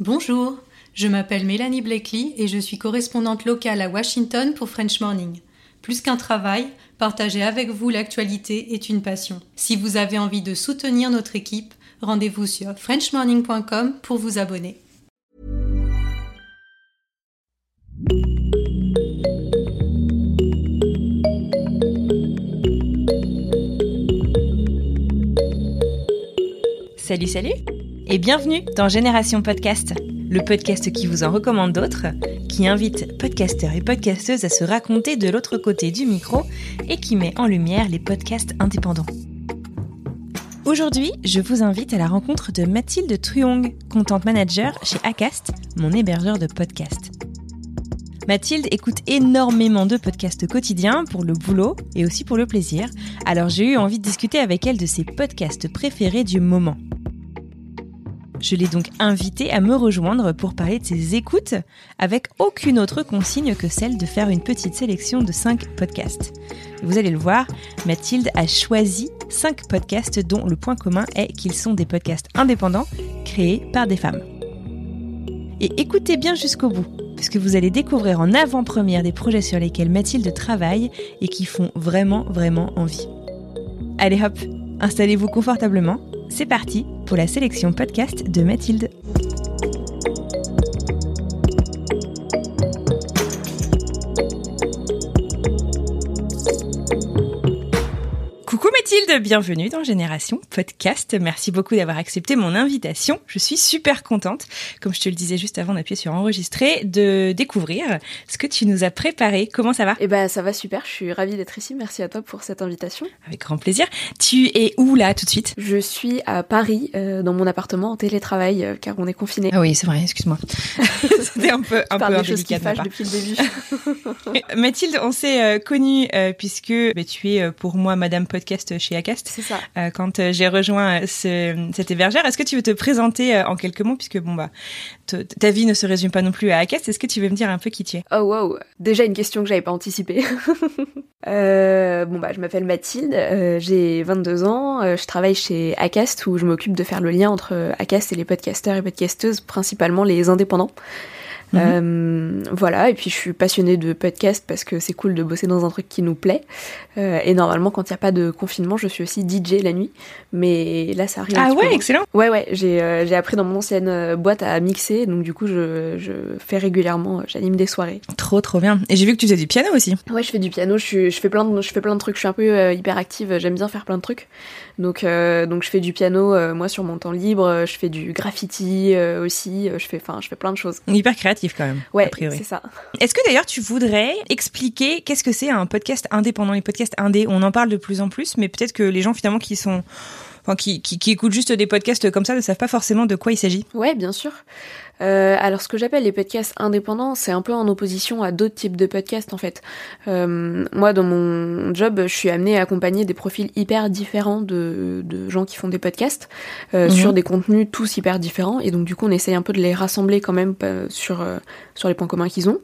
Bonjour, je m'appelle Mélanie Blakely et je suis correspondante locale à Washington pour French Morning. Plus qu'un travail, partager avec vous l'actualité est une passion. Si vous avez envie de soutenir notre équipe, rendez-vous sur frenchmorning.com pour vous abonner. Salut, salut et bienvenue dans Génération Podcast, le podcast qui vous en recommande d'autres, qui invite podcasteurs et podcasteuses à se raconter de l'autre côté du micro et qui met en lumière les podcasts indépendants. Aujourd'hui, je vous invite à la rencontre de Mathilde Truong, content manager chez Acast, mon hébergeur de podcasts. Mathilde écoute énormément de podcasts quotidiens pour le boulot et aussi pour le plaisir, alors j'ai eu envie de discuter avec elle de ses podcasts préférés du moment. Je l'ai donc invité à me rejoindre pour parler de ses écoutes avec aucune autre consigne que celle de faire une petite sélection de 5 podcasts. Vous allez le voir, Mathilde a choisi 5 podcasts dont le point commun est qu'ils sont des podcasts indépendants créés par des femmes. Et écoutez bien jusqu'au bout, puisque vous allez découvrir en avant-première des projets sur lesquels Mathilde travaille et qui font vraiment, vraiment envie. Allez hop, installez-vous confortablement c'est parti pour la sélection podcast de Mathilde. Mathilde, bienvenue dans Génération Podcast. Merci beaucoup d'avoir accepté mon invitation. Je suis super contente, comme je te le disais juste avant d'appuyer sur enregistrer, de découvrir ce que tu nous as préparé. Comment ça va? Eh ben, ça va super. Je suis ravie d'être ici. Merci à toi pour cette invitation. Avec grand plaisir. Tu es où là tout de suite? Je suis à Paris, euh, dans mon appartement en télétravail, euh, car on est confiné. Ah oui, c'est vrai. Excuse-moi. C'était un peu un peu des choses qui fâchent depuis le début. Mathilde, on s'est euh, connus puisque bah, tu es pour moi Madame Podcast chez Acast. C'est ça. Euh, quand euh, j'ai rejoint euh, ce, cette hébergère, est-ce que tu veux te présenter en quelques mots? Puisque bon bah ta vie ne se résume pas non plus à Acast. Est-ce que tu veux me dire un peu qui tu es? Oh wow, déjà une question que j'avais pas anticipée. bon bah je m'appelle Mathilde, j'ai 22 ans, je travaille chez Acast où je m'occupe de faire le lien entre Acast et les podcasteurs et podcasteuses, principalement les indépendants. Mhm. Euh, voilà, et puis je suis passionnée de podcast parce que c'est cool de bosser dans un truc qui nous plaît. Euh, et normalement, quand il n'y a pas de confinement, je suis aussi DJ la nuit. Mais là, ça arrive. Ah ouais, excellent. Ouais, ouais, j'ai euh, j'ai appris dans mon ancienne boîte à mixer, donc du coup, je, je fais régulièrement, j'anime des soirées. Trop, trop bien. Et j'ai vu que tu faisais du piano aussi. Ouais, je fais du piano, je, je, fais, plein de, je fais plein de trucs, je suis un peu hyper active, j'aime bien faire plein de trucs. Donc, donc je fais du piano, moi, sur mon temps libre, je fais du graffiti aussi, je fais, enfin, je fais plein de choses. Hyper créatif quand même. Ouais, c'est ça. Est-ce que d'ailleurs tu voudrais expliquer qu'est-ce que c'est un podcast indépendant Les podcasts indés, on en parle de plus en plus, mais peut-être que les gens finalement qui sont Enfin, qui, qui, qui, écoutent juste des podcasts comme ça ne savent pas forcément de quoi il s'agit. Ouais, bien sûr. Euh, alors ce que j'appelle les podcasts indépendants, c'est un peu en opposition à d'autres types de podcasts en fait. Euh, moi dans mon job, je suis amenée à accompagner des profils hyper différents de, de gens qui font des podcasts euh, mhm. sur des contenus tous hyper différents et donc du coup on essaye un peu de les rassembler quand même euh, sur euh, sur les points communs qu'ils ont.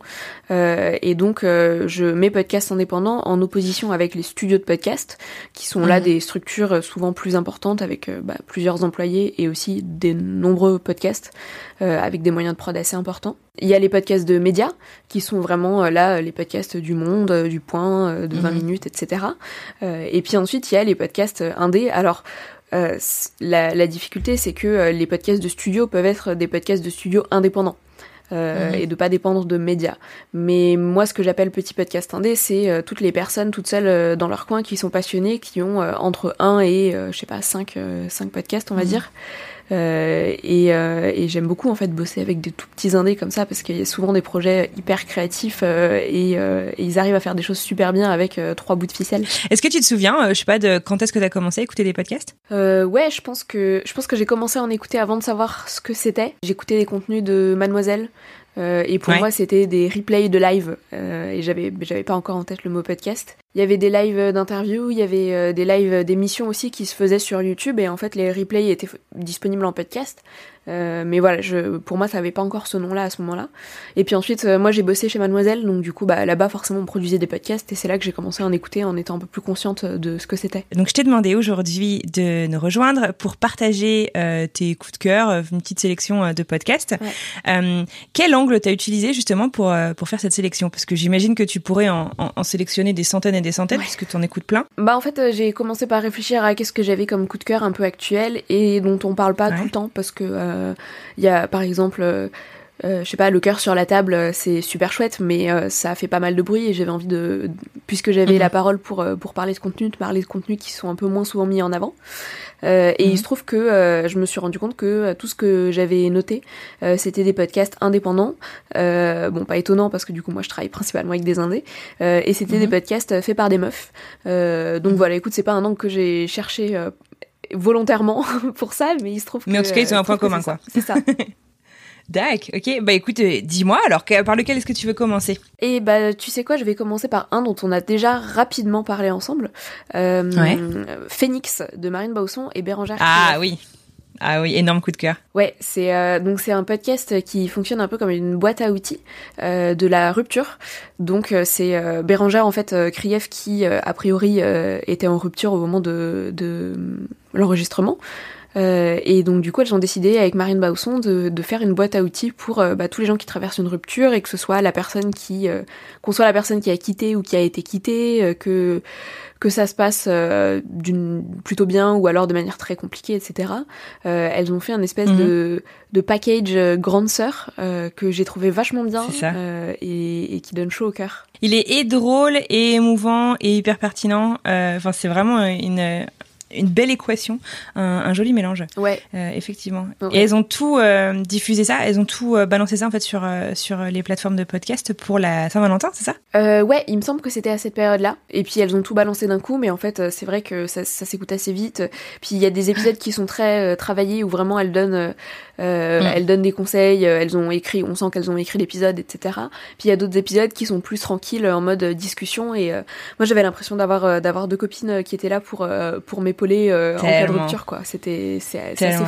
Euh, et donc je mets podcasts indépendants en opposition avec les studios de podcasts qui sont là mhm. des structures souvent plus importantes avec bah, plusieurs employés et aussi des nombreux podcasts avec des moyens de prod assez importants. Il y a les podcasts de médias, qui sont vraiment euh, là, les podcasts du monde, euh, du point, euh, de 20 mhm. minutes, etc. et puis ensuite, il y a les podcasts indés. Alors, la, la, difficulté, c'est que les podcasts de studio peuvent être des podcasts de studio indépendants. Euh, mhm. et de pas dépendre de médias. Mais moi, ce que j'appelle petit podcast indé, c'est toutes les personnes toutes seules dans leur coin qui sont passionnées, qui ont entre 1 et, je sais pas, 5, 5 podcasts, on va mhm. dire. Euh, et, euh, et j'aime beaucoup en fait bosser avec des tout petits indés comme ça parce qu'il y a souvent des projets hyper créatifs euh, et, et, ils arrivent à faire des choses super bien avec trois bouts de ficelle. Est-ce que tu te souviens, je sais pas, de quand est-ce que tu as commencé à écouter des podcasts? Ouais, je pense que je pense que j'ai commencé à en écouter avant de savoir ce que c'était. J'écoutais des contenus de Mademoiselle. Euh, et pour moi, c'était des replays de live. Euh, et j'avais, j'avais pas encore en tête le mot podcast. Il y avait des lives d'interviews, il y avait euh, des lives d'émissions aussi qui se faisaient sur YouTube. Et en fait, les replays étaient disponibles en podcast. Mais voilà, je, pour moi, ça avait pas encore ce nom-là à ce moment-là. Et puis ensuite, moi, j'ai bossé chez Mademoiselle, donc du coup, bah, là-bas, forcément, on produisait des podcasts, et c'est là que j'ai commencé à en écouter en étant un peu plus consciente de ce que c'était. Donc, je t'ai demandé aujourd'hui de nous rejoindre pour partager tes coups de cœur, une petite sélection de podcasts. quel angle t'as utilisé justement pour pour faire cette sélection? Parce que j'imagine que tu pourrais en, en, sélectionner des centaines et des centaines, puisque tu en écoutes plein. Bah en fait, j'ai commencé par réfléchir à qu'est-ce que j'avais comme coup de cœur un peu actuel et dont on parle pas tout le temps, parce que il y a par exemple euh, je sais pas, le cœur sur la table, euh, c'est super chouette, mais euh, ça fait pas mal de bruit et j'avais envie de, puisque j'avais mhm. la parole pour pour parler de contenu, de parler de contenus qui sont un peu moins souvent mis en avant. et il mhm. se trouve que je me suis rendu compte que tout ce que j'avais noté, c'était des podcasts indépendants. bon, pas étonnant parce que du coup moi je travaille principalement avec des indés, et c'était des mhm. podcasts faits par des meufs. donc voilà, écoute, c'est pas un angle que j'ai cherché volontairement pour ça, mais il se trouve. Mais en tout cas, ils ont un point commun, quoi. C'est ça. D'accord, ok. Bah écoute, euh, dis-moi alors, par lequel est-ce que tu veux commencer? Et eh bah tu sais quoi, je vais commencer par un dont on a déjà rapidement parlé ensemble. Euh, Phoenix de Marine Bausson et Bérangère. Ah oui. Ah oui, énorme coup de cœur. Ouais, c'est euh, donc c'est un podcast qui fonctionne un peu comme une boîte à outils euh, de la rupture. Donc c'est Bérangère en fait Krief qui a priori était en rupture au moment de, de l'enregistrement. Euh, et donc du coup, elles ont décidé avec Marine Bausson de, de faire une boîte à outils pour euh, bah, tous les gens qui traversent une rupture et que ce soit la personne qui, euh, qu'on soit la personne qui a quitté ou qui a été quittée, que que ça se passe d'une plutôt bien ou alors de manière très compliquée, etc. elles ont fait un espèce de, mhm. de package grande sœur que j'ai trouvé vachement bien et, et, qui donne chaud au cœur. Il est et drôle et émouvant et hyper pertinent. Enfin, c'est vraiment une une belle équation, un, joli mélange. Ouais. Euh, effectivement. Et elles ont tout euh, diffusé ça, elles ont tout euh, balancé ça en fait sur sur les plateformes de podcast pour la Saint-Valentin, c'est ça? Ouais, il me semble que c'était à cette période-là. Et puis elles ont tout balancé d'un coup, mais en fait c'est vrai que ça, ça s'écoute assez vite. Puis il y a des épisodes qui sont très travaillés où vraiment elles donnent mm. elles donnent des conseils, elles ont écrit, on sent qu'elles ont écrit l'épisode, etc. Puis il y a d'autres épisodes qui sont plus tranquilles en mode discussion. Et moi j'avais l'impression d'avoir d'avoir deux copines qui étaient là pour pour euh, en cas de rupture, quoi. C'était, c'est, assez fou.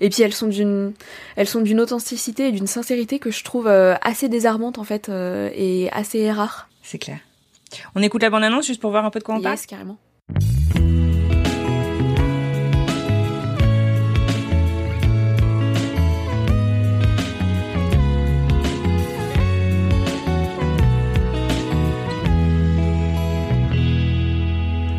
Et puis elles sont d'une, elles sont d'une authenticité et d'une sincérité que je trouve euh, assez désarmante en fait euh, et assez rare. C'est clair. On écoute la bande annonce juste pour voir un peu de quoi on yes, carrément.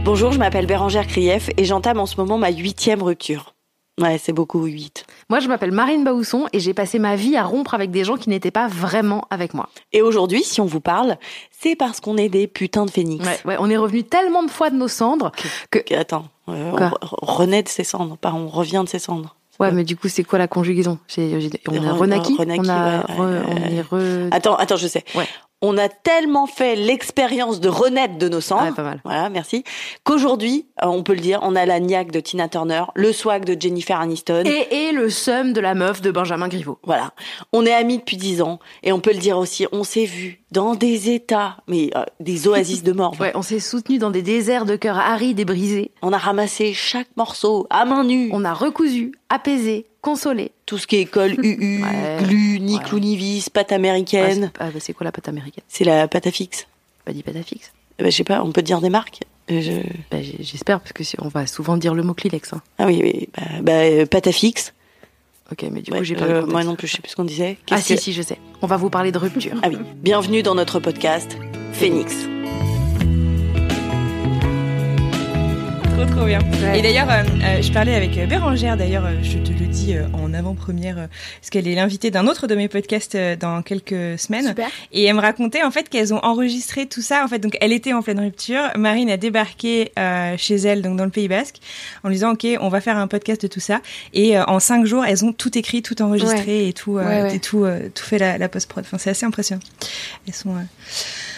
Bonjour, je m'appelle Bérangère Krief et j'entame en ce moment ma huitième rupture. Ouais, c'est beaucoup, huit. Moi, je m'appelle Marine Baousson et j'ai passé ma vie à rompre avec des gens qui n'étaient pas vraiment avec moi. Et aujourd'hui, si on vous parle, c'est parce qu'on est des putains de phénix. Ouais, ouais on est revenu tellement de fois de nos cendres que... attends, euh, on renaît de ses cendres, pas on revient de ses cendres. Ouais, mais du coup, c'est quoi la conjugaison? On est renaquis, on, a on est re... Attends, attends, je sais. Ouais on a tellement fait l'expérience de renaître de nos cendres, ouais, pas mal. voilà, merci, qu'aujourd'hui, euh, on peut le dire, on a la niaque de Tina Turner, le swag de Jennifer Aniston. Et, et le seum de la meuf de Benjamin Griveaux. Voilà. On est amis depuis dix ans, et on peut le dire aussi, on s'est vu dans des états, mais euh, des oasis de mort. ouais, on s'est soutenu dans des déserts de cœur arides et brisés. On a ramassé chaque morceau à main nue. On a recousu, apaisé, consolé. Tout ce qui est colle UU, glu, ni vis, pâte américaine. Ah, bah, c'est quoi la pâte américaine? C'est la pâte à fixe. Pas dit pâte à fixe. Bah, je sais pas, on peut dire des marques euh, bah, J'espère, parce que on va souvent dire le mot Kleenex. Hein. Ah oui, oui. Bah, euh, pâte à fixe. Ok, mais du coup, j'ai pas euh, Moi non plus, je sais plus ce qu'on disait. Ah si, si, je sais. On va vous parler de rupture. Ah oui. Bienvenue dans notre podcast Phoenix. Trop bien. Et d'ailleurs, euh, euh, je parlais avec euh, Bérangère, d'ailleurs, je te le dis en avant-première, parce qu'elle est l'invitée d'un autre de mes podcasts dans quelques semaines. Super. Et elle me racontait en fait qu'elles ont enregistré tout ça. En fait, donc elle était en pleine rupture. Marine a débarqué chez elle, donc dans le Pays Basque, en lui disant ok, on va faire un podcast de tout ça. Et en cinq jours, elles ont tout écrit, tout enregistré et tout, et tout, tout fait la, la post prod. Enfin, c'est assez impressionnant. Elles sont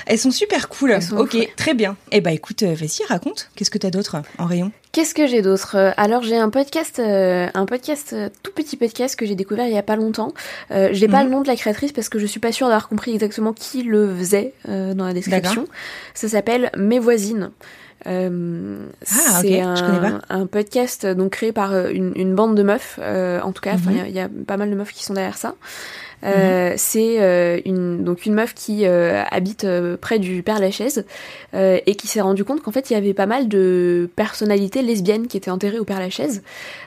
Elles sont super cool. ok, très bien. Eh bah écoute, vas-y, raconte. Qu'est-ce que t'as d'autre en rayon? Qu'est-ce que j'ai d'autre? Alors j'ai un podcast, un podcast, tout petit podcast que j'ai découvert il y a pas longtemps. Euh, j'ai pas mhm. le nom de la créatrice parce que je suis pas sûre d'avoir compris exactement qui le faisait dans la description. Ça s'appelle Mes voisines. Euh, ah, c'est un, un, podcast donc créé par une, une bande de meufs, euh, en tout cas. Il y, y, a pas mal de meufs qui sont derrière ça. Euh, mhm. C'est euh, une donc une meuf qui euh, habite près du Père Lachaise et qui s'est rendu compte qu'en fait il y avait pas mal de personnalités lesbiennes qui étaient enterrées au Père Lachaise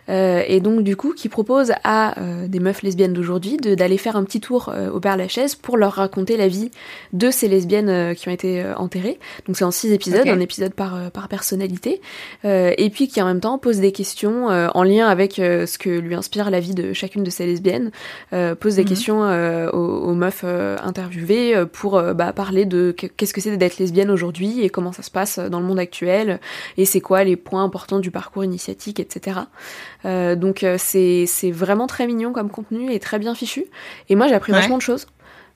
et donc du coup qui propose à des meufs lesbiennes d'aujourd'hui d'aller faire un petit tour au Père Lachaise pour leur raconter la vie de ces lesbiennes qui ont été enterrées. Donc c'est en six épisodes, un épisode par par personnalité et puis qui en même temps pose des questions en lien avec ce que lui inspire la vie de chacune de ces lesbiennes, pose des mhm. questions euh, aux, meufs euh, interviewées euh, pour bah, parler de qu'est-ce que c'est d'être lesbienne aujourd'hui et comment ça se passe dans le monde actuel et c'est quoi les points importants du parcours initiatique, etc. donc c'est vraiment très mignon comme contenu et très bien fichu. Et moi j'ai appris vachement de choses.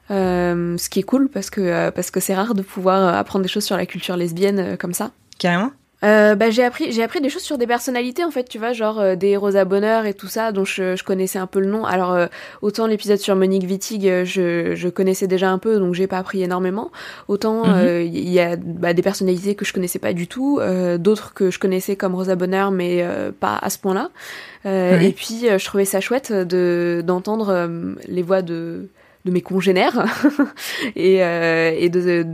ce qui est cool parce que parce que c'est rare de pouvoir apprendre des choses sur la culture lesbienne comme ça. Carrément euh, bah, j'ai appris j'ai appris des choses sur des personnalités en fait tu vois genre euh, des Rosa Bonheur et tout ça dont je, je connaissais un peu le nom. Alors euh, autant l'épisode sur Monique Wittig euh, je, je connaissais déjà un peu donc j'ai pas appris énormément. Autant il mhm. y a bah, des personnalités que je connaissais pas du tout d'autres que je connaissais comme Rosa Bonheur mais pas à ce point là et puis je trouvais ça chouette de d'entendre les voix de de mes congénères et, euh, et de,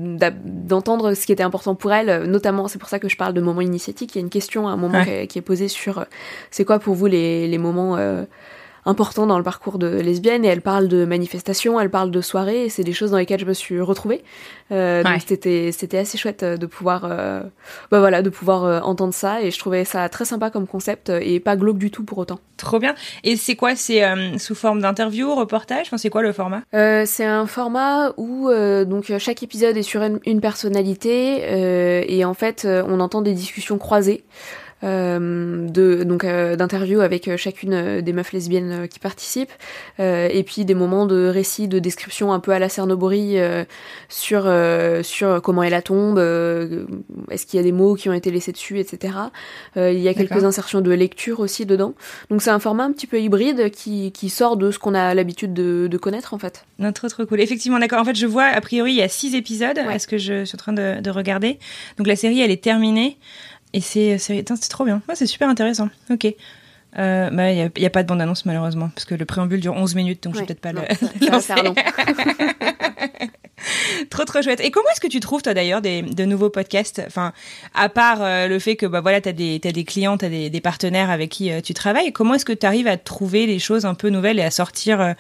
d'entendre ce qui était important pour elles, notamment c'est pour ça que je parle de moments initiatiques. Il y a une question à un moment qui, est posée sur euh, c'est quoi pour vous les, les moments euh, important dans le parcours de lesbienne et elle parle de manifestations, elle parle de soirées et c'est des choses dans lesquelles je me suis retrouvée. Euh, Donc c'était c'était assez chouette euh, de pouvoir euh, bah voilà de pouvoir euh, entendre ça et je trouvais ça très sympa comme concept et pas glauque du tout pour autant. Trop bien. Et c'est quoi C'est sous forme d'interview, reportage Enfin c'est quoi le format? C'est un format où donc chaque épisode est sur une, une personnalité et en fait on entend des discussions croisées. Euh, de donc euh, d'interviews avec euh, chacune des meufs lesbiennes qui participent, et puis des moments de récit, de description un peu à la Cernobori sur sur comment est la tombe, est-ce qu'il y a des mots qui ont été laissés dessus, etc. il y a quelques insertions de lecture aussi dedans. Donc c'est un format un petit peu hybride qui, qui sort de ce qu'on a l'habitude de, de, connaître en fait. Non, trop trop cool. Effectivement, d'accord. En fait, je vois a priori il y a six épisodes. Est-ce que je suis en train de, de regarder Donc la série elle est terminée. Et c'est c'est trop bien. c'est super intéressant. Ok. Euh, bah, il n'y a, pas de bande-annonce malheureusement, parce que le préambule dure 11 minutes, donc je vais peut-être pas le, lancer. trop trop chouette. Et comment est-ce que tu trouves toi d'ailleurs des de nouveaux podcasts? Enfin, à part euh, le fait que bah voilà, t'as des t'as des clients, t'as des, des partenaires avec qui euh, tu travailles. Comment est-ce que tu arrives à trouver les choses un peu nouvelles et à sortir euh,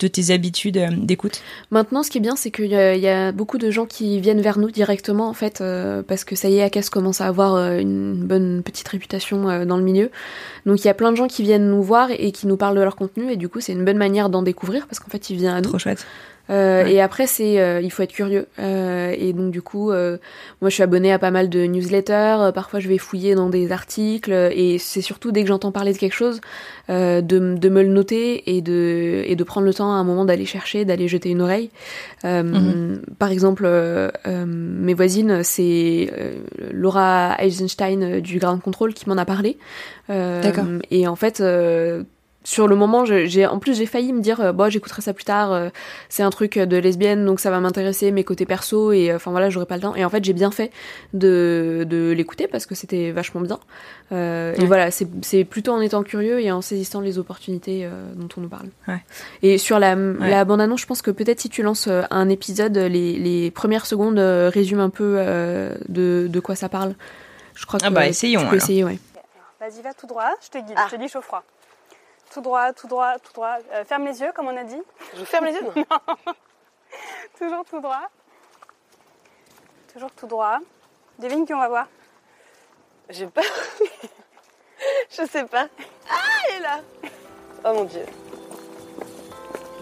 de tes habitudes d'écoute? Maintenant, ce qui est bien, c'est qu'il y, y, a beaucoup de gens qui viennent vers nous directement en fait, parce que ça y est, Akas commence à avoir une bonne petite réputation dans le milieu. Donc il y a plein de gens qui viennent nous voir et qui nous parlent de leur contenu et du coup c'est une bonne manière d'en découvrir parce qu'en fait il vient à nous. Trop chouette. Euh, Et après, c'est, euh, il faut être curieux. Euh, et donc, du coup, moi, je suis abonnée à pas mal de newsletters. parfois, je vais fouiller dans des articles. Et c'est surtout dès que j'entends parler de quelque chose, de, de, me le noter et de, et de prendre le temps à un moment d'aller chercher, d'aller jeter une oreille. Mhm. Par exemple, mes voisines, c'est Laura Eisenstein du Ground Control qui m'en a parlé. D'accord. Et en fait sur le moment, j'ai en plus j'ai failli me dire euh, bon j'écouterai ça plus tard, euh, c'est un truc de lesbienne donc ça va m'intéresser mes côtés perso et euh, enfin voilà j'aurais pas le temps et en fait j'ai bien fait de, de l'écouter parce que c'était vachement bien et voilà c'est plutôt en étant curieux et en saisissant les opportunités dont on nous parle. Ouais. Et sur la, la bande annonce je pense que peut-être si tu lances un épisode les, les premières secondes résument un peu de, de quoi ça parle. Je crois ah que ah bah essayons. Tu peux essayer ouais. Vas-y va tout droit, je te guide, ah. je te dis chaud froid. Tout droit, tout droit, tout droit. Euh, ferme les yeux, comme on a dit. Je ferme les yeux Non. Toujours tout droit. Toujours tout droit. Devine qui on va voir. J'ai peur. Je sais pas. Ah, elle est là. Oh mon dieu.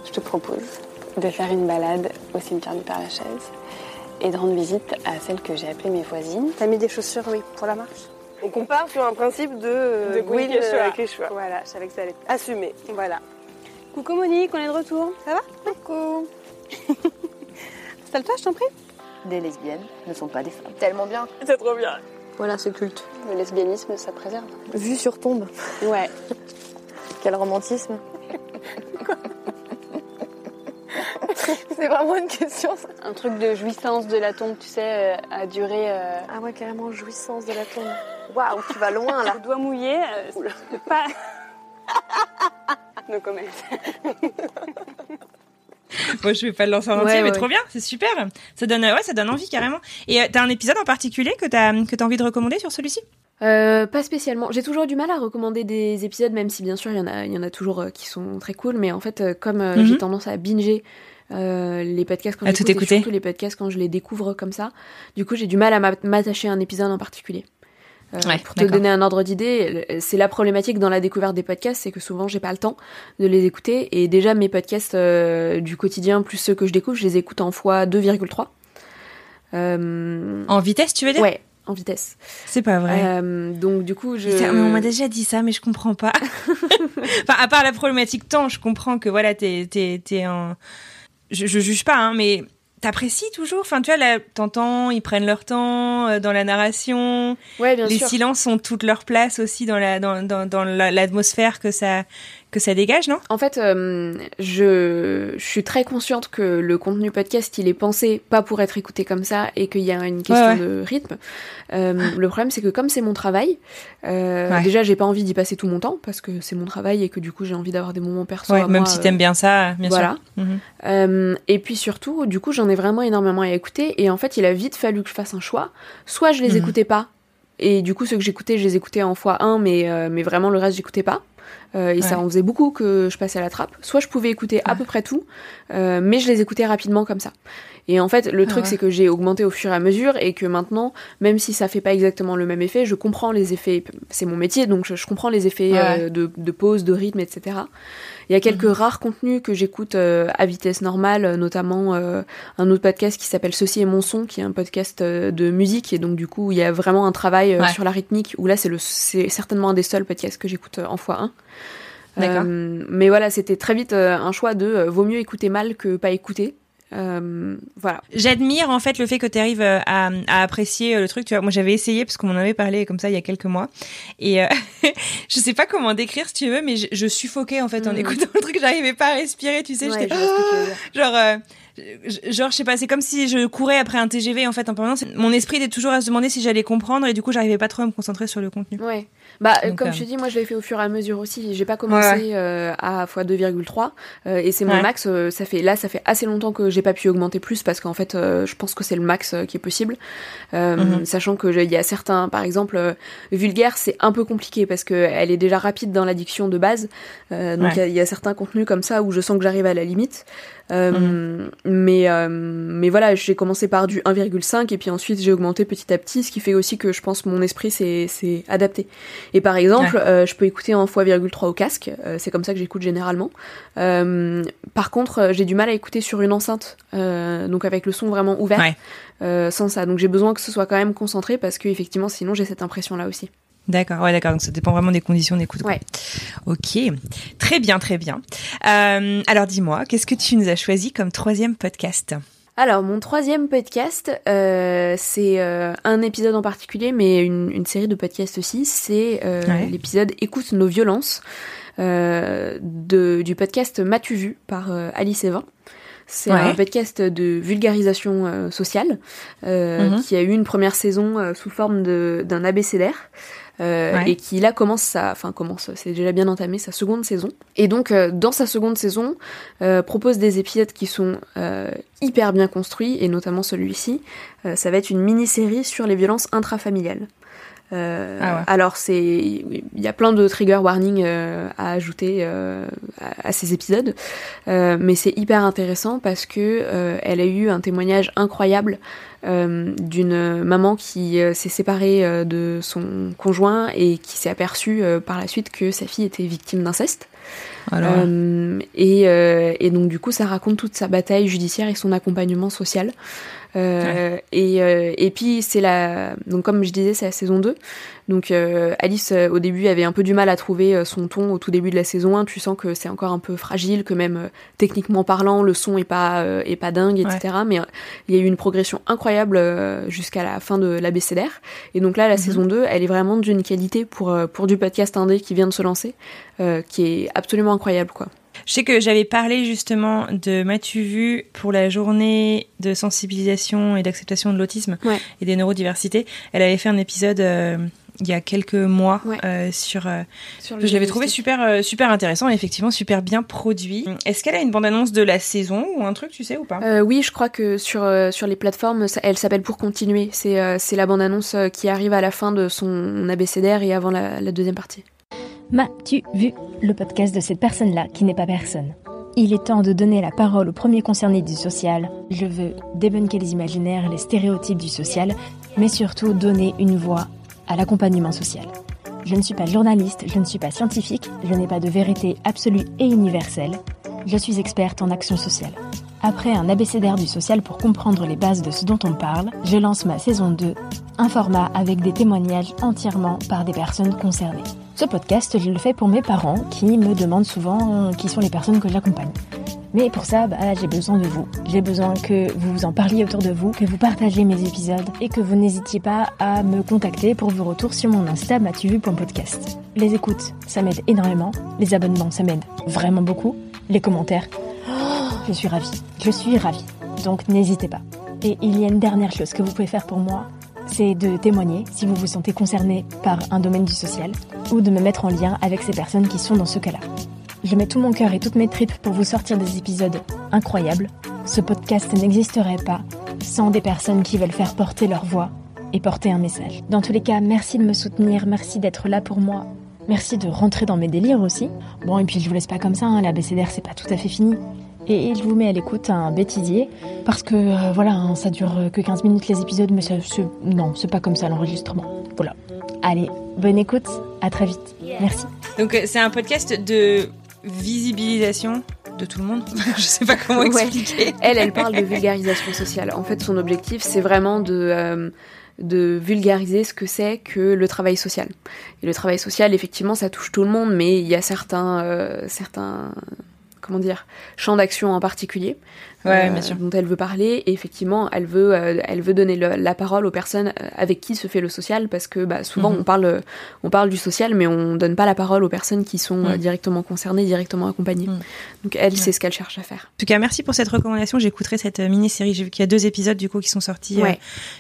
Je te propose de faire une balade au cimetière du Père-Lachaise et de rendre visite à celle que j'ai appelée mes voisines. T'as mis des chaussures, oui, pour la marche? On compare sur un principe de, de Gwyn Quechua. Voilà, je savais que ça allait Assumé. Voilà. Coucou Monique, on est de retour. Ça va Coucou. Installe-toi, je t'en prie. des lesbiennes ne sont pas des femmes. Tellement bien. C'est trop bien. Voilà, c'est culte. Le lesbianisme, ça préserve. Vue sur tombe. Ouais. Quel romantisme. c'est vraiment une question. Ça. Un truc de jouissance de la tombe, tu sais, à durer. Euh... Ah ouais, carrément jouissance de la tombe. Waouh, tu vas loin là. Le doigt mouillé, euh, pas. no comment. Bon, je vais pas le lancer en entier, ouais, mais ouais. trop bien, c'est super. Ça donne, ouais, ça donne envie carrément. Et euh, t'as un épisode en particulier que t'as que t'as envie de recommander sur celui-ci? Euh, pas spécialement. J'ai toujours du mal à recommander des épisodes, même si bien sûr il y en a, il y en a toujours euh, qui sont très cool. Mais en fait, euh, comme mm -hmm. j'ai tendance à binger les podcasts quand surtout les podcasts quand je les découvre comme ça, du coup j'ai du mal à m'attacher à un épisode en particulier. Euh, ouais, pour te donner un ordre d'idée, c'est la problématique dans la découverte des podcasts, c'est que souvent j'ai pas le temps de les écouter et déjà mes podcasts euh, du quotidien plus ceux que je découvre, je les écoute en fois 2,3. Euh... En vitesse, tu veux dire? Ouais, en vitesse. C'est pas vrai. Euh, donc du coup, je. Mais on m'a déjà dit ça, mais je comprends pas. enfin, à part la problématique temps, je comprends que voilà, t'es t'es t'es en. Je, je juge pas, hein, mais t'apprécies toujours? Enfin tu vois là t'entends ils prennent leur temps euh, dans la narration ouais, bien les sûr. silences ont toute leur place aussi dans la dans dans, dans l'atmosphère que ça que ça dégage non? En fait euh, je je suis très consciente que le contenu podcast il est pensé pas pour être écouté comme ça et qu'il y a une question ouais, ouais. de rythme euh, le problème c'est que comme c'est mon travail euh, déjà j'ai pas envie d'y passer tout mon temps parce que c'est mon travail et que du coup j'ai envie d'avoir des moments perso à même moi, si t'aimes bien ça bien voilà. sûr -hmm. et puis surtout du coup j'en ai vraiment énormément à écouter et en fait il a vite fallu que je fasse un choix soit je les Mhm. écoutais pas et du coup ceux que j'écoutais je les écoutais en fois 1 mais euh, mais vraiment le reste j'écoutais pas euh, et ouais. ça en faisait beaucoup que je passais à la trappe soit je pouvais écouter à peu près tout euh, mais je les écoutais rapidement comme ça et en fait le Ah truc ouais. c'est que j'ai augmenté au fur et à mesure et que maintenant même si ça fait pas exactement le même effet je comprends les effets c'est mon métier donc je, je comprends les effets euh, de, de pause de rythme etc il y a quelques Mhm. rares contenus que j'écoute à vitesse normale, notamment un autre podcast qui s'appelle Ceci est mon son, qui est un podcast de musique et donc du coup il y a vraiment un travail sur la rythmique. Où là c'est certainement un des seuls podcasts que j'écoute en x1. D'accord. Euh, mais voilà, c'était très vite euh, un choix de euh, vaut mieux écouter mal que pas écouter. Euh, voilà. J'admire en fait le fait que tu arrives à, à, apprécier le truc. Tu vois, moi j'avais essayé parce qu'on m'en avait parlé comme ça il y a quelques mois et euh, je sais pas comment décrire si tu veux, mais je, je suffoquais en fait en Mhm. écoutant le truc. J'arrivais pas à respirer, tu sais. Ouais, j'étais je vois ce que tu veux dire. genre euh, genre je sais pas c'est comme si je courais après un TGV en fait en permanence mon esprit était toujours à se demander si j'allais comprendre et du coup j'arrivais pas trop à me concentrer sur le contenu Ouais. Bah, Donc, comme euh, je te dis, moi je l'ai fait au fur et à mesure aussi. J'ai pas commencé Ouais, euh, à x2,3 euh, et c'est mon Ouais. max. euh, ça fait là, ça fait assez longtemps que j'ai pas pu augmenter plus parce qu'en fait, euh, je pense que c'est le max euh, qui est possible. Euh, Mhm. Sachant que il y a certains, par exemple, euh, vulgaire, c'est un peu compliqué parce que elle est déjà rapide dans l'addiction de base. Euh, donc il Ouais. y, a- y a certains contenus comme ça où je sens que j'arrive à la limite. Euh, Mhm. Mais euh, mais voilà, j'ai commencé par du 1,5 et puis ensuite j'ai augmenté petit à petit, ce qui fait aussi que je pense mon esprit s'est adapté. Et par exemple, Ouais. euh, je peux écouter en x,3 au casque, euh, c'est comme ça que j'écoute généralement. Par contre, j'ai du mal à écouter sur une enceinte, donc avec le son vraiment ouvert, Ouais. sans ça. Donc j'ai besoin que ce soit quand même concentré parce que effectivement, sinon j'ai cette impression là aussi. D'accord, ouais, d'accord. Donc ça dépend vraiment des conditions d'écoute. Ouais. Ok, très bien, très bien. Euh, alors dis-moi, qu'est-ce que tu nous as choisi comme troisième podcast? Alors, mon troisième podcast, euh, c'est euh, un épisode en particulier, mais une, une série de podcasts aussi. C'est euh, Ouais. l'épisode Écoute nos violences de, du podcast M'as-tu vu par Alice Evin. C'est Ouais. un podcast de vulgarisation sociale Mhm. qui a eu une première saison sous forme d'un abécédaire. Euh, Ouais. et qui là commence sa, enfin commence, c'est déjà bien entamé sa seconde saison. Et donc euh, dans sa seconde saison, euh, propose des épisodes qui sont hyper bien construits et notamment celui-ci. Ça va être une mini-série sur les violences intrafamiliales. Euh, Ah ouais. Alors c'est, il y a plein de trigger warning euh, à ajouter euh, à, à ces épisodes, mais c'est hyper intéressant parce que elle a eu un témoignage incroyable d'une maman qui s'est séparée de son conjoint et qui s'est aperçue par la suite que sa fille était victime d'inceste. Alors, Euh, et, et donc du coup, ça raconte toute sa bataille judiciaire et son accompagnement social. Euh, et, euh, et puis c'est la donc comme je disais c'est la saison 2 Donc Alice au début avait un peu du mal à trouver son ton au tout début de la saison 1. Tu sens que c'est encore un peu fragile, que même techniquement parlant, le son est pas est pas dingue, etc. Mais il y a eu une progression incroyable jusqu'à la fin de l'ABCDR. Et donc là, la mhm. saison 2, elle est vraiment d'une qualité pour pour du podcast indé qui vient de se lancer, qui est absolument incroyable, quoi. Je sais que j'avais parlé justement de Mathieu Vu pour la journée de sensibilisation et d'acceptation de l'autisme et des neurodiversités. Elle avait fait un épisode euh, il y a quelques mois euh, sur, euh, je l'avais trouvé super super intéressant et effectivement super bien produit. Est-ce qu'elle a une bande annonce de la saison ou un truc tu sais ou pas? Oui, je crois que sur sur les plateformes elle s'appelle pour continuer. C'est c'est la bande annonce qui arrive à la fin de son abécédaire et avant la, la deuxième partie. M'as-tu vu le podcast de cette personne-là qui n'est pas personne? Il est temps de donner la parole aux premiers concernés du social. Je veux débunker les imaginaires, les stéréotypes du social, mais surtout donner une voix à l'accompagnement social. Je ne suis pas journaliste, je ne suis pas scientifique, je n'ai pas de vérité absolue et universelle. Je suis experte en action sociale. Après un abécédaire du social pour comprendre les bases de ce dont on parle, je lance ma saison 2, un format avec des témoignages entièrement par des personnes concernées. Ce podcast, je le fais pour mes parents qui me demandent souvent qui sont les personnes que j'accompagne. Mais pour ça, bah, j'ai besoin de vous. J'ai besoin que vous vous en parliez autour de vous, que vous partagez mes épisodes et que vous n'hésitiez pas à me contacter pour vos retours sur mon Insta matuvu.podcast. Les écoutes, ça m'aide énormément. Les abonnements, ça m'aide vraiment beaucoup. Les commentaires, oh, je suis ravie. Je suis ravie. Donc n'hésitez pas. Et il y a une dernière chose que vous pouvez faire pour moi, c'est de témoigner si vous vous sentez concerné par un domaine du social ou de me mettre en lien avec ces personnes qui sont dans ce cas-là. Je mets tout mon cœur et toutes mes tripes pour vous sortir des épisodes incroyables. Ce podcast n'existerait pas sans des personnes qui veulent faire porter leur voix et porter un message. Dans tous les cas, merci de me soutenir, merci d'être là pour moi. Merci de rentrer dans mes délires aussi. Bon, et puis je vous laisse pas comme ça, hein, la BCDR c'est pas tout à fait fini et je vous mets à l'écoute un bêtisier parce que euh, voilà, hein, ça dure que 15 minutes les épisodes, mais ça, non, c'est pas comme ça l'enregistrement. Voilà. Allez, bonne écoute, à très vite. Merci. Donc euh, c'est un podcast de visibilisation de tout le monde. je sais pas comment expliquer. Elle, elle parle de vulgarisation sociale. En fait, son objectif, c'est vraiment de euh, de vulgariser ce que c'est que le travail social. Et le travail social, effectivement, ça touche tout le monde, mais il y a certains, certains comment dire, champ d'action en particulier euh, dont elle veut parler. Et effectivement, elle veut, euh, elle veut donner la parole aux personnes euh, avec qui se fait le social, parce que bah, souvent mhm. on parle, on parle du social, mais on donne pas la parole aux personnes qui sont directement concernées, directement accompagnées. Mhm. Donc elle, c'est ce qu'elle cherche à faire. En tout cas, merci pour cette recommandation. J'écouterai cette mini-série. J'ai vu qu'il y a deux épisodes du coup qui sont sortis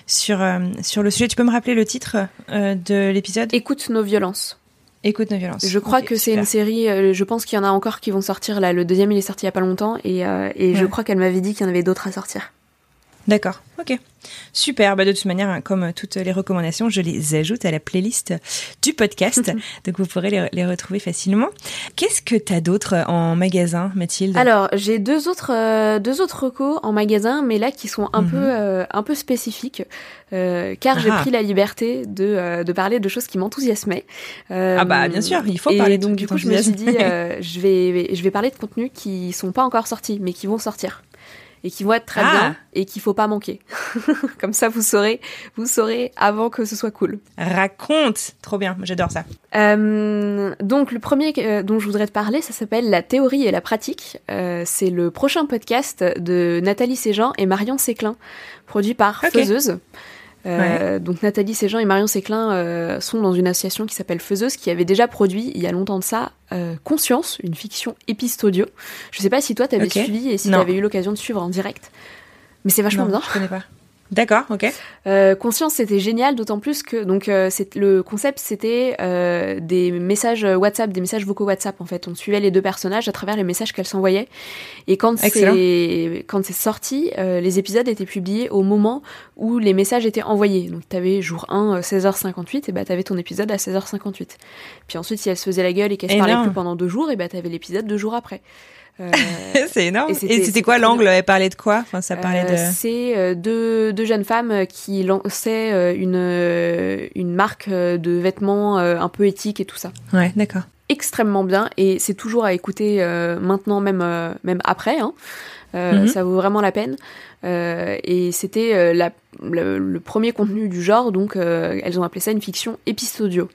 sur sur le sujet. Tu peux me rappeler le titre de l'épisode? Écoute nos violences. Écoute nos violences. Je crois que c'est une série, euh, je pense qu'il y en a encore qui vont sortir là. Le deuxième, il est sorti il y a pas longtemps et, euh, et je crois qu'elle m'avait dit qu'il y en avait d'autres à sortir. D'accord, ok. Super, bah de toute manière, hein, comme toutes les recommandations, je les ajoute à la playlist du podcast, donc vous pourrez les, retrouver facilement. Qu'est-ce que tu as d'autre en magasin, Mathilde? Alors, j'ai deux autres euh, deux autres recos en magasin, mais là qui sont un peu mhm. euh, un peu spécifiques, euh, car j'ai ah. pris la liberté de, de parler de choses qui m'enthousiasmaient. ah bah bien sûr, il faut parler. Et donc du coup, je me suis dit, je vais je vais parler de contenus qui sont pas encore sortis, mais qui vont sortir et qui vont être très bien ah. et qu'il faut pas manquer. Comme ça, vous saurez, vous saurez avant que ce soit cool. Raconte, trop bien, j'adore ça. Euh, donc le premier euh, dont je voudrais te parler, ça s'appelle La théorie et la pratique. Euh, c'est le prochain podcast de Nathalie Séjean et Marion Séclin, produit par Faiseuse. Euh, donc Nathalie Séjean et Marion Séclin euh, sont dans une association qui s'appelle Faiseuse, qui avait déjà produit il y a longtemps de ça euh, Conscience, une fiction épistodio. Je sais pas si toi t'avais suivi et si t'avais eu l'occasion de suivre en direct, mais c'est vachement bien. Je connais pas. D'accord, ok. Euh, Conscience, c'était génial, d'autant plus que donc euh, c'est le concept, c'était euh, des messages WhatsApp, des messages vocaux WhatsApp. En fait, on suivait les deux personnages à travers les messages qu'elles s'envoyaient. Et quand c'est quand c'est sorti, euh, les épisodes étaient publiés au moment où les messages étaient envoyés. Donc, t'avais jour 1 16h58, et bah t'avais ton épisode à 16h58. Puis ensuite, si elle se faisait la gueule et qu'elle se parlait plus pendant deux jours, et bah t'avais l'épisode deux jours après. Euh, c'est énorme. Et c'était quoi l'angle? Elle parlait de quoi? Enfin, ça parlait de. Euh, c'est euh, deux, deux, jeunes femmes qui lançaient une une marque de vêtements un peu éthique et tout ça. Ouais, d'accord. extrêmement bien et c'est toujours à écouter maintenant même même après. Hein. Mhm. Ça vaut vraiment la peine. et c'était le, le, premier contenu du genre, donc elles ont appelé ça une fiction épistodio.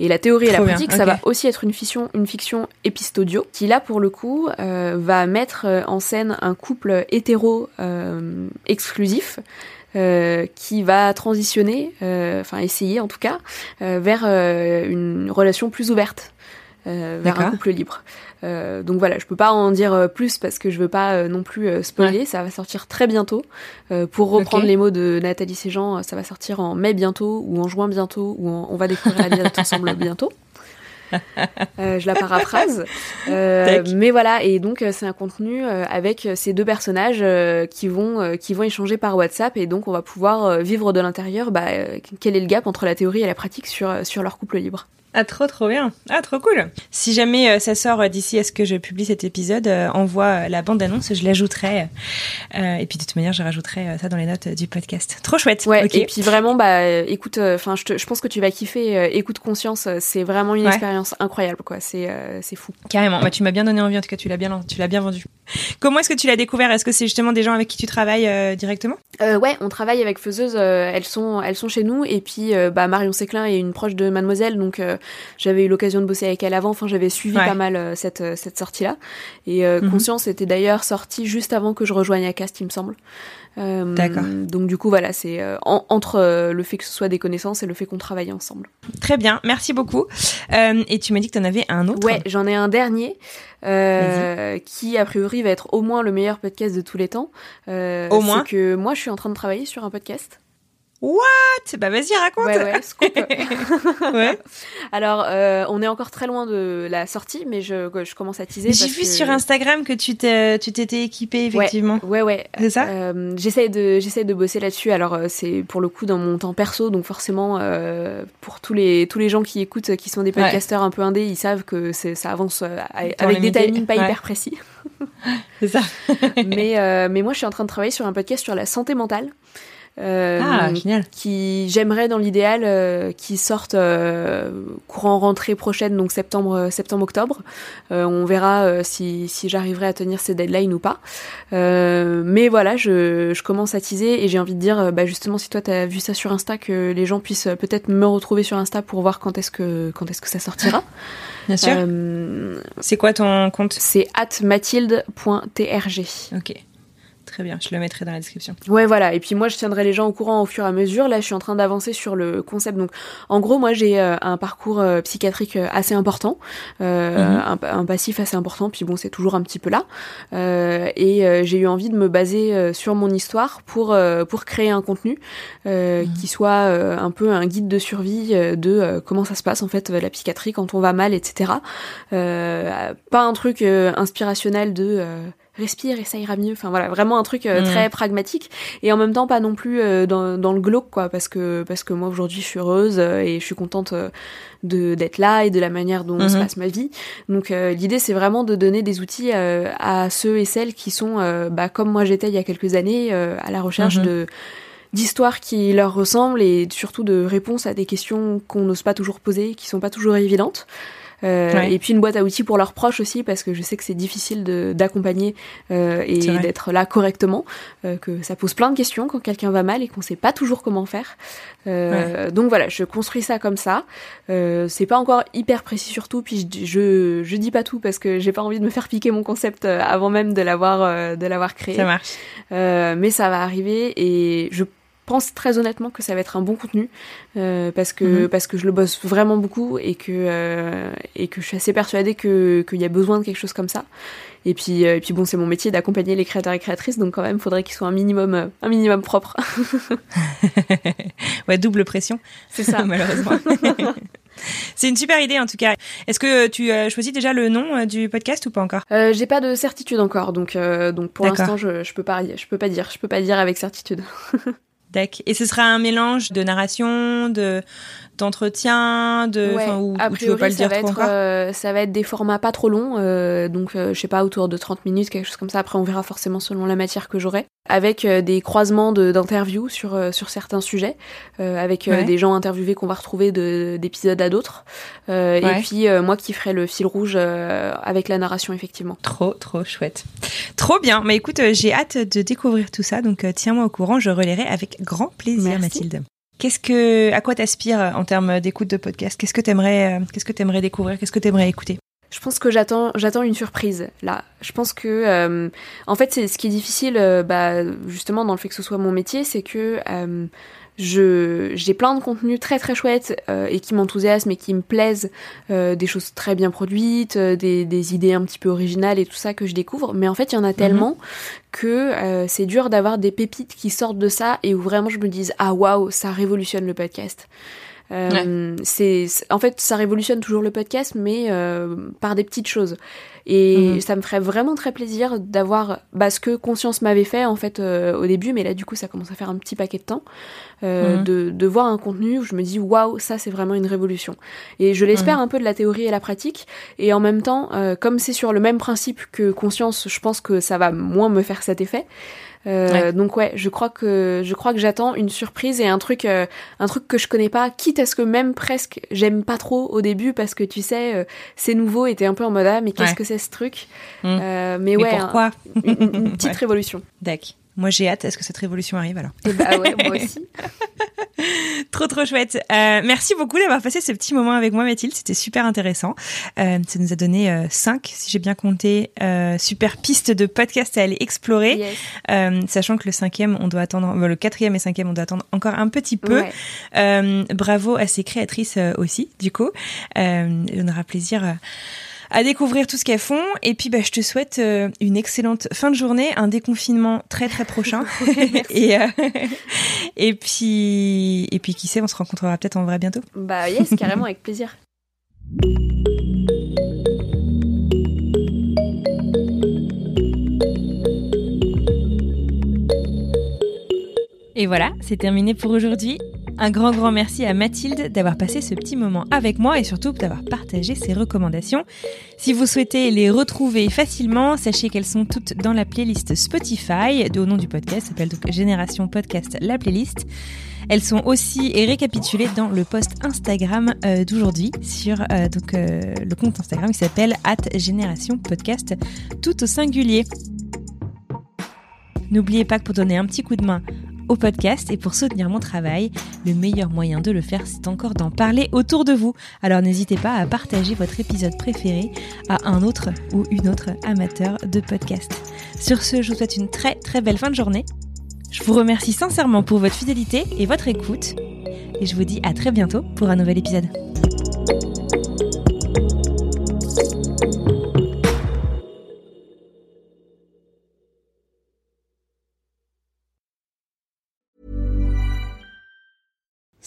Et la théorie et la pratique, ça va aussi être une fiction, une fiction épistodio, qui là pour le coup euh, va mettre euh, en scène un couple hétéro euh, exclusif. Euh, qui va transitionner, euh, enfin essayer en tout cas, vers une relation plus ouverte, vers un couple libre. Euh, donc voilà, je peux pas en dire euh, plus parce que je veux pas euh, non plus spoiler. Ça va sortir très bientôt. pour reprendre les mots de Nathalie Séjean, ça va sortir en mai bientôt ou en juin bientôt ou on va découvrir la vie ensemble bientôt. je la paraphrase. mais voilà, et donc c'est un contenu avec ces deux personnages qui vont qui vont échanger par WhatsApp et donc on va pouvoir vivre de l'intérieur. Bah, quel est le gap entre la théorie et la pratique sur sur leur couple libre. Ah, trop, trop bien. Ah, trop cool. Si jamais euh, ça sort euh, d'ici à ce que je publie cet épisode, euh, envoie la bande-annonce, je l'ajouterai. et puis, de toute manière, je rajouterai ça dans les notes du podcast. Trop chouette. Ouais, et puis vraiment, bah, écoute, enfin, je, je, pense que tu vas kiffer. écoute Conscience, c'est vraiment une expérience incroyable, quoi. C'est c'est fou. Carrément. Bah, tu m'as bien donné envie, en tout cas, tu l'as bien, tu l'as bien vendu. Comment est-ce que tu l'as découvert? Est-ce que c'est justement des gens avec qui tu travailles directement? Ouais, on travaille avec Faiseuse. elles, sont, elles sont chez nous. Et puis, bah, Marion Séclin est une proche de Mademoiselle, donc j'avais eu l'occasion de bosser avec elle avant. Enfin, j'avais suivi pas mal euh, cette, euh, cette sortie-là. Et euh, mhm. Conscience était d'ailleurs sortie juste avant que je rejoigne Acast, il me semble. D'accord. Donc du coup, voilà, c'est entre le fait que ce soit des connaissances et le fait qu'on travaille ensemble. Très bien, merci beaucoup. et tu m'as dit que tu en avais un autre. Ouais, j'en ai un dernier qui a priori va être au moins le meilleur podcast de tous les temps. au moins. que moi, je suis en train de travailler sur un podcast. What? Bah vas-y, raconte. Ouais, ouais, scoop. ouais. Alors, euh, on est encore très loin de la sortie, mais je, je commence à teaser. J'ai vu sur Instagram que tu t'es, tu t'étais équipé effectivement. Ouais, ouais. C'est ça? Euh, j'essaie de, j'essaie de bosser là-dessus. Alors, euh, c'est pour le coup dans mon temps perso, donc forcément, euh, pour tous les, tous les gens qui écoutent, qui sont des podcasteurs un peu indés, ils savent que ça avance avec des timings pas hyper précis. c'est ça. mais, mais moi, je suis en train de travailler sur un podcast sur la santé mentale. Euh, ah, génial. Qui j'aimerais dans l'idéal euh, qui sortent euh, courant rentrée prochaine, donc septembre, septembre octobre. on verra si, si j'arriverai à tenir ces deadlines ou pas. mais voilà, je, je commence à teaser et j'ai envie de dire, bah justement, si toi t'as vu ça sur Insta, que les gens puissent peut-être me retrouver sur Insta pour voir quand est-ce que quand est-ce que ça sortira. Bien sûr. c'est quoi ton compte? C'est atmathilde.trg. Ok. Très bien, je le mettrai dans la description. Ouais, voilà. Et puis moi, je tiendrai les gens au courant au fur et à mesure. Là, je suis en train d'avancer sur le concept. Donc, en gros, moi, j'ai euh, un parcours euh, psychiatrique euh, assez important, mhm. un, passif assez important. Puis bon, c'est toujours un petit peu là. et j'ai eu envie de me baser sur mon histoire pour pour créer un contenu mhm. qui soit un peu un guide de survie de comment ça se passe en fait la psychiatrie quand on va mal, etc. pas un truc inspirationnel de respire et ça ira mieux. Enfin voilà, vraiment un truc euh, mm. très pragmatique et en même temps pas non plus euh, dans, dans, le glauque quoi, parce que parce que moi aujourd'hui je suis heureuse euh, et je suis contente de d'être là et de la manière dont se mm-hmm. passe ma vie. Donc l'idée c'est vraiment de donner des outils à ceux et celles qui sont bah, comme moi j'étais il y a quelques années à la recherche mm-hmm. de d'histoires qui leur ressemblent et surtout de réponses à des questions qu'on n'ose pas toujours poser, qui sont pas toujours évidentes. Euh, et puis une boîte à outils pour leurs proches aussi, parce que je sais que c'est difficile d'accompagner euh, et d'être là correctement, euh, que ça pose plein de questions quand quelqu'un va mal et qu'on sait pas toujours comment faire. Donc voilà, je construis ça comme ça. c'est pas encore hyper précis surtout, puis je, je, je dis pas tout parce que j'ai pas envie de me faire piquer mon concept avant même de l'avoir de l'avoir créé. Ça marche. mais ça va arriver et je pense très honnêtement que ça va être un bon contenu euh, parce que mhm. parce que je le bosse vraiment beaucoup et que euh, et que je suis assez persuadée que qu'il y a besoin de quelque chose comme ça. Et puis euh, et puis bon, c'est mon métier d'accompagner les créateurs et créatrices, donc quand même, faudrait qu'ils soient un minimum un minimum propre. ouais, double pression. C'est ça, malheureusement. C'est une super idée en tout cas. Est-ce que tu as choisi déjà le nom du podcast ou pas encore? Euh, J'ai pas de certitude encore, donc donc pour l'instant je, je peux pas je peux pas dire je peux pas dire avec certitude. Et ce sera un mélange de narration, de d'entretien, de ouais, ou, veux pas le dire va être, euh, ça va être des formats pas trop longs, euh, donc euh, je sais pas autour de 30 minutes, quelque chose comme ça. Après on verra forcément selon la matière que j'aurai. Avec des croisements d'interviews sur sur certains sujets, avec des gens interviewés qu'on va retrouver d'épisodes à d'autres. Et puis moi qui ferai le fil rouge avec la narration effectivement. Trop trop chouette, trop bien. Mais écoute, j'ai hâte de découvrir tout ça, donc tiens-moi au courant, je relayerai avec grand plaisir, Mathilde. Qu'est-ce que, à quoi t'aspires en termes d'écoute de podcast? Qu'est-ce que t'aimerais, euh, qu'est-ce que t'aimerais découvrir? Qu'est-ce que t'aimerais écouter? Je pense que j'attends, j'attends une surprise là. Je pense que, euh, en fait, c'est ce qui est difficile, euh, bah, justement dans le fait que ce soit mon métier, c'est que je j'ai plein de contenus très très chouettes euh, et qui m'enthousiasment et qui me plaisent, euh, des choses très bien produites, euh, des, des, idées un petit peu originales et tout ça que je découvre. Mais en fait, il y en a mhm. tellement que c'est dur d'avoir des pépites qui sortent de ça et où vraiment je me dise ah waouh ça révolutionne le podcast. C'est en fait ça révolutionne toujours le podcast mais par des petites choses et mhm. ça me ferait vraiment très plaisir d'avoir bah, ce que Conscience m'avait fait en fait euh, au début, mais là du coup ça commence à faire un petit paquet de temps, euh, mhm. de, de, voir un contenu où je me dis waouh, ça c'est vraiment une révolution. Et je l'espère mhm. un peu de la théorie et la pratique, et en même temps, euh, comme c'est sur le même principe que Conscience, je pense que ça va moins me faire cet effet. Euh, Donc ouais, je crois que je crois que j'attends une surprise et un truc euh, un truc que je connais pas, quitte à ce que même presque j'aime pas trop au début parce que tu sais euh, c'est nouveau et t'es un peu en mode ah mais qu'est-ce que c'est ce truc mmh. euh, Mais ouais, pourquoi une, petite révolution. D'accord. Moi, j'ai hâte à ce que cette révolution arrive alors. Eh bah ouais, moi aussi. trop trop chouette. Euh, merci beaucoup d'avoir passé ce petit moment avec moi, Mathilde. C'était super intéressant. Euh, ça nous a donné euh, cinq, si j'ai bien compté, euh, super pistes de podcasts à aller explorer. Euh, sachant que le cinquième, on doit attendre, le quatrième et cinquième, on doit attendre encore un petit peu. Ouais. bravo à ces créatrices aussi, du coup. on aura plaisir à découvrir tout ce qu'elles font. Et puis, bah, je te souhaite euh, une excellente fin de journée, un déconfinement très très prochain. et, euh, et puis, et puis, qui sait, on se rencontrera peut-être en vrai bientôt. Bah yes, carrément, avec plaisir. Et voilà, c'est terminé pour aujourd'hui. Un grand grand merci à Mathilde d'avoir passé ce petit moment avec moi et surtout d'avoir partagé ses recommandations. Si vous souhaitez les retrouver facilement, sachez qu'elles sont toutes dans la playlist Spotify, au nom du podcast, s'appelle donc Génération Podcast la playlist. Elles sont aussi récapitulées dans le post Instagram euh, d'aujourd'hui sur euh, euh, le compte Instagram qui s'appelle Génération Podcast tout au singulier. N'oubliez pas que pour donner un petit coup de main au podcast et pour soutenir mon travail, le meilleur moyen de le faire, c'est encore d'en parler autour de vous. Alors n'hésitez pas à partager votre épisode préféré à un autre ou une autre amateur de podcast. Sur ce, je vous souhaite une très très belle fin de journée. Je vous remercie sincèrement pour votre fidélité et votre écoute. Et je vous dis à très bientôt pour un nouvel épisode.